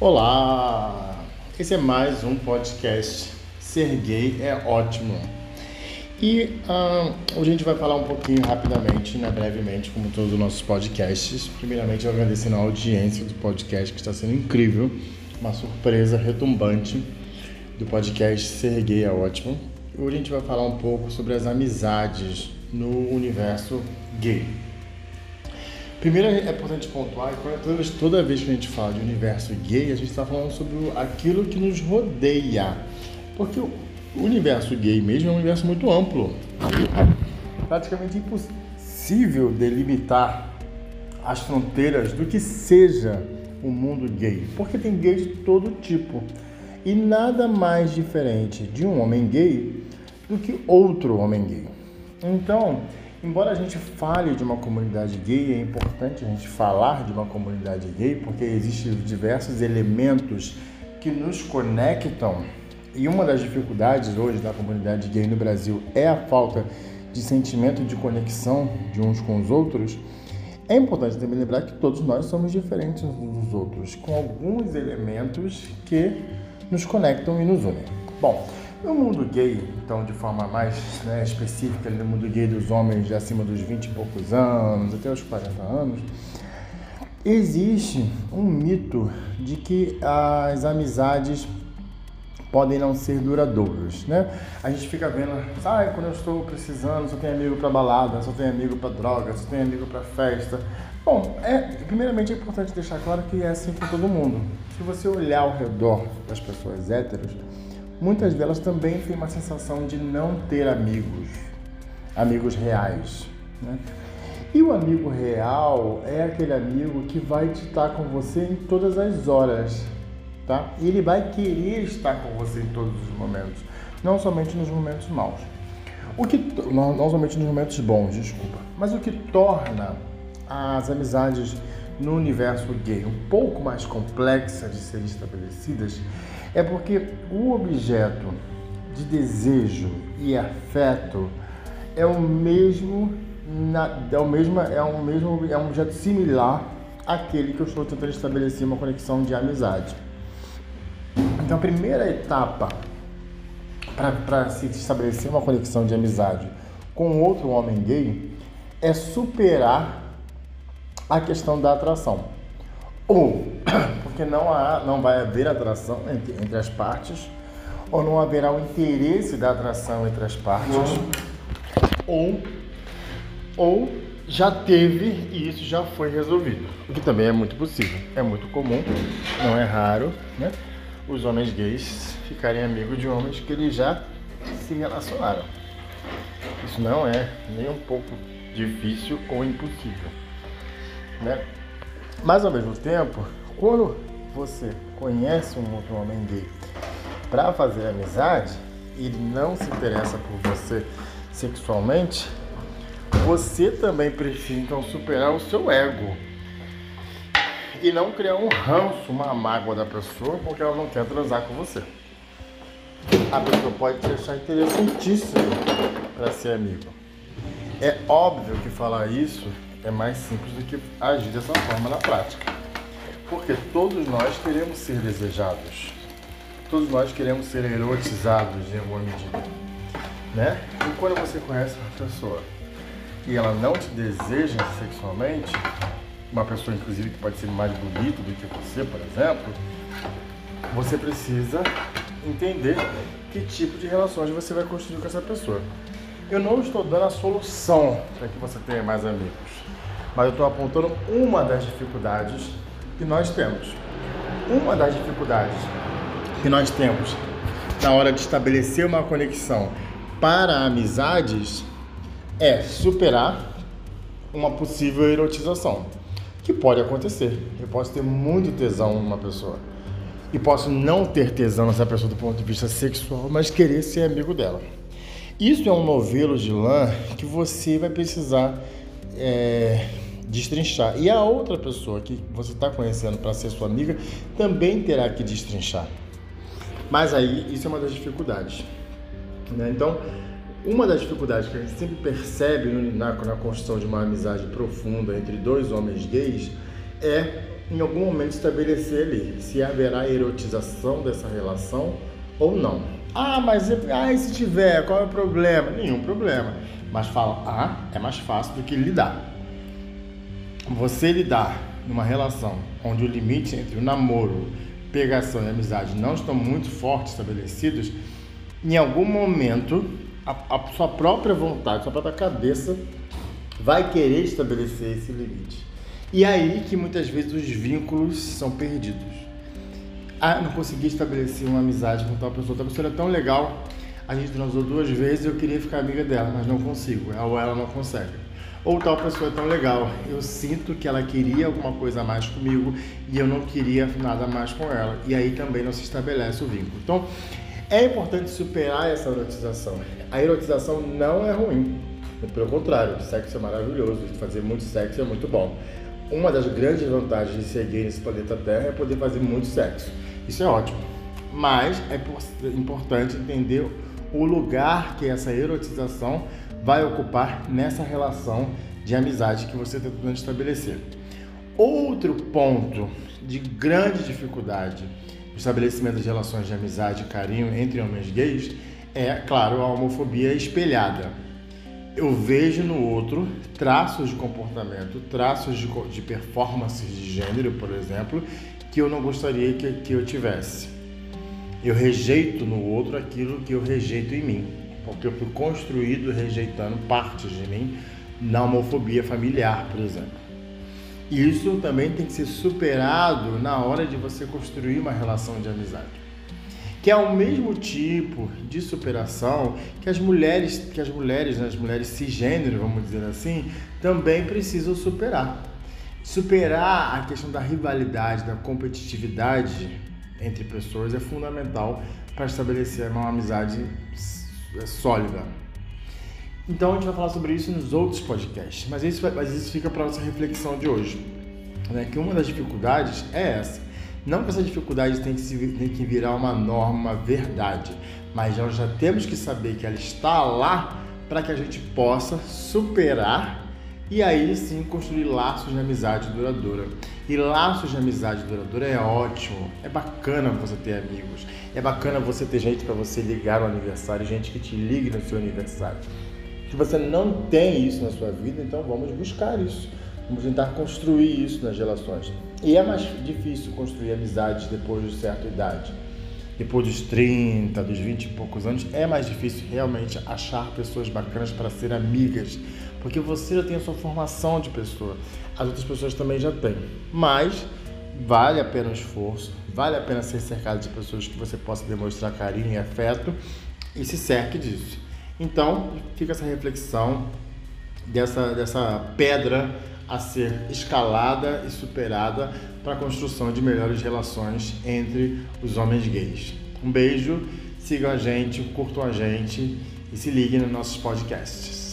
Olá! Esse é mais um podcast. Ser gay é ótimo. E hoje a gente vai falar um pouquinho rapidamente, né, brevemente, como todos os nossos podcasts. Primeiramente, agradecendo a audiência do podcast, que está sendo incrível. Uma surpresa retumbante do podcast Ser Gay é Ótimo. Hoje a gente vai falar um pouco sobre as amizades no universo gay. Primeiro é importante pontuar que toda vez, que a gente fala de universo gay, a gente está falando sobre aquilo que nos rodeia. Porque o universo gay mesmo é um universo muito amplo. Praticamente impossível delimitar as fronteiras do que seja o mundo gay. Porque tem gays de todo tipo. E nada mais diferente de um homem gay do que outro homem gay. Então, embora a gente fale de uma comunidade gay, é importante a gente falar de uma comunidade gay porque existem diversos elementos que nos conectam. E uma das dificuldades hoje da comunidade gay no Brasil é a falta de sentimento de conexão de uns com os outros. É importante também lembrar que todos nós somos diferentes uns dos outros, com alguns elementos que nos conectam e nos unem. Bom, no mundo gay, então de forma mais né, específica, no mundo gay dos homens de acima dos 20 e poucos anos, até os 40 anos, existe um mito de que as amizades podem não ser duradouras, né? A gente fica vendo, ah, quando eu estou precisando, só tenho amigo para balada, só tenho amigo para droga, só tenho amigo para festa. Bom, é, primeiramente é importante deixar claro que é assim com todo mundo. Se você olhar ao redor das pessoas héteros, muitas delas também têm uma sensação de não ter amigos, amigos reais. Né? E o amigo real é aquele amigo que vai estar com você em todas as horas, tá? E ele vai querer estar com você em todos os momentos, não somente nos momentos maus. O que não, não somente nos momentos bons, desculpa, mas o que torna as amizades no universo gay um pouco mais complexas de serem estabelecidas é porque o objeto de desejo e afeto é o mesmo é o mesmo é mesmo é um objeto similar àquele que eu estou tentando estabelecer uma conexão de amizade. Então a primeira etapa para se estabelecer uma conexão de amizade com outro homem gay é superar a questão da atração. Ou porque não, há, não vai haver atração entre, entre as partes, ou não haverá o interesse da atração entre as partes, ou, ou já teve e isso já foi resolvido. O que também é muito possível. É muito comum, não é raro, né? Os homens gays ficarem amigos de homens que eles já se relacionaram. Isso não é nem um pouco difícil ou impossível, né? Mas ao mesmo tempo, quando você conhece um outro homem gay para fazer amizade ele não se interessa por você sexualmente, você também precisa então superar o seu ego e não criar um ranço, uma mágoa da pessoa porque ela não quer transar com você. A pessoa pode te achar interessantíssimo para ser amigo. É óbvio que falar isso é mais simples do que agir dessa forma na prática. Porque todos nós queremos ser desejados. Todos nós queremos ser erotizados em alguma medida. Né? E quando você conhece uma pessoa e ela não te deseja sexualmente, uma pessoa inclusive que pode ser mais bonita do que você, por exemplo, você precisa entender que tipo de relações você vai construir com essa pessoa. Eu não estou dando a solução para que você tenha mais amigos, mas eu estou apontando uma das dificuldades que nós temos. Uma das dificuldades que nós temos na hora de estabelecer uma conexão para amizades é superar uma possível erotização, que pode acontecer. Eu posso ter muito tesão numa pessoa e posso não ter tesão nessa pessoa do ponto de vista sexual, mas querer ser amigo dela. Isso é um novelo de lã que você vai precisar é, destrinchar. E a outra pessoa que você está conhecendo para ser sua amiga também terá que destrinchar. Mas aí isso é uma das dificuldades. Né? Então, uma das dificuldades que a gente sempre percebe na, na construção de uma amizade profunda entre dois homens gays é em algum momento estabelecer ali se haverá erotização dessa relação ou não. Ah, mas ah, e se tiver, qual é o problema? Nenhum problema. Mas fala, ah, é mais fácil do que lidar. Você lidar numa relação onde o limite entre o namoro, pegação e amizade não estão muito fortes estabelecidos, em algum momento a, a sua própria vontade, sua própria cabeça vai querer estabelecer esse limite. E é aí que muitas vezes os vínculos são perdidos. Ah, não consegui estabelecer uma amizade com tal pessoa, tal pessoa era tão legal, a gente transou duas vezes e eu queria ficar amiga dela, mas não consigo, ou ela não consegue. Ou tal pessoa é tão legal, eu sinto que ela queria alguma coisa a mais comigo e eu não queria nada mais com ela. E aí também não se estabelece o vínculo. Então, é importante superar essa erotização. A erotização não é ruim. Pelo contrário, o sexo é maravilhoso, fazer muito sexo é muito bom. Uma das grandes vantagens de ser gay nesse planeta Terra é poder fazer muito sexo. Isso é ótimo. Mas é importante entender o lugar que essa erotização vai ocupar nessa relação de amizade que você está tentando estabelecer. Outro ponto de grande dificuldade no estabelecimento de relações de amizade e carinho entre homens gays é, claro, a homofobia espelhada. Eu vejo no outro traços de comportamento, traços de, de performance de gênero, por exemplo, que eu não gostaria que, que eu tivesse. Eu rejeito no outro aquilo que eu rejeito em mim, porque eu fui construído rejeitando partes de mim na homofobia familiar, por exemplo. Isso também tem que ser superado na hora de você construir uma relação de amizade. Que é o mesmo tipo de superação que as mulheres, que as mulheres, né, as mulheres cisgênero, vamos dizer assim, também precisam superar. Superar a questão da rivalidade, da competitividade entre pessoas é fundamental para estabelecer uma amizade sólida. Então a gente vai falar sobre isso nos outros podcasts, mas isso, mas isso fica para nossa reflexão de hoje. Né? Que uma das dificuldades é essa. Não que essa dificuldade tem que, se, tem que virar uma norma, uma verdade, mas nós já temos que saber que ela está lá para que a gente possa superar e aí sim construir laços de amizade duradoura. E laços de amizade duradoura é ótimo, é bacana você ter amigos, é bacana você ter gente para você ligar no aniversário, gente que te ligue no seu aniversário. Se você não tem isso na sua vida, então vamos buscar isso. Vamos tentar construir isso nas relações. E é mais difícil construir amizades depois de certa idade. Depois dos 30, dos 20 e poucos anos, é mais difícil realmente achar pessoas bacanas para ser amigas porque você já tem a sua formação de pessoa, as outras pessoas também já têm. Mas vale a pena o esforço, vale a pena ser cercado de pessoas que você possa demonstrar carinho e afeto e se cerque disso. Então, fica essa reflexão dessa, dessa pedra a ser escalada e superada para a construção de melhores relações entre os homens gays. Um beijo, sigam a gente, curtam a gente e se liguem nos nossos podcasts.